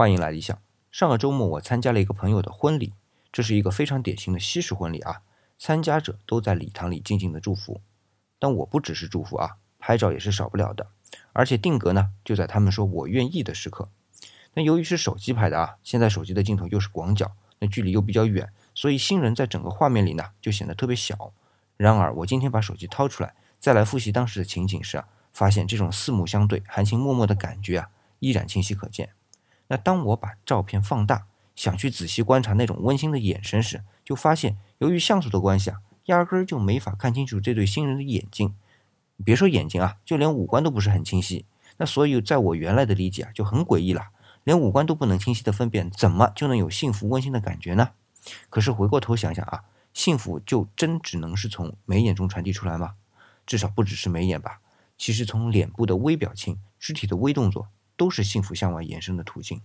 欢迎来理想。上个周末我参加了一个朋友的婚礼，这是一个非常典型的西式婚礼啊。参加者都在礼堂里静静的祝福，但我不只是祝福啊，拍照也是少不了的。而且定格呢，就在他们说我愿意的时刻。那由于是手机拍的啊，现在手机的镜头又是广角，那距离又比较远，所以新人在整个画面里呢就显得特别小。然而我今天把手机掏出来，再来复习当时的情景时啊，发现这种四目相对、含情脉脉的感觉啊，依然清晰可见。那当我把照片放大，想去仔细观察那种温馨的眼神时，就发现由于像素的关系啊，压根儿就没法看清楚这对新人的眼睛。别说眼睛啊，就连五官都不是很清晰。那所以在我原来的理解啊，就很诡异了，连五官都不能清晰的分辨，怎么就能有幸福温馨的感觉呢？可是回过头想想啊，幸福就真只能是从眉眼中传递出来吗？至少不只是眉眼吧。其实从脸部的微表情、肢体的微动作。都是幸福向外延伸的途径。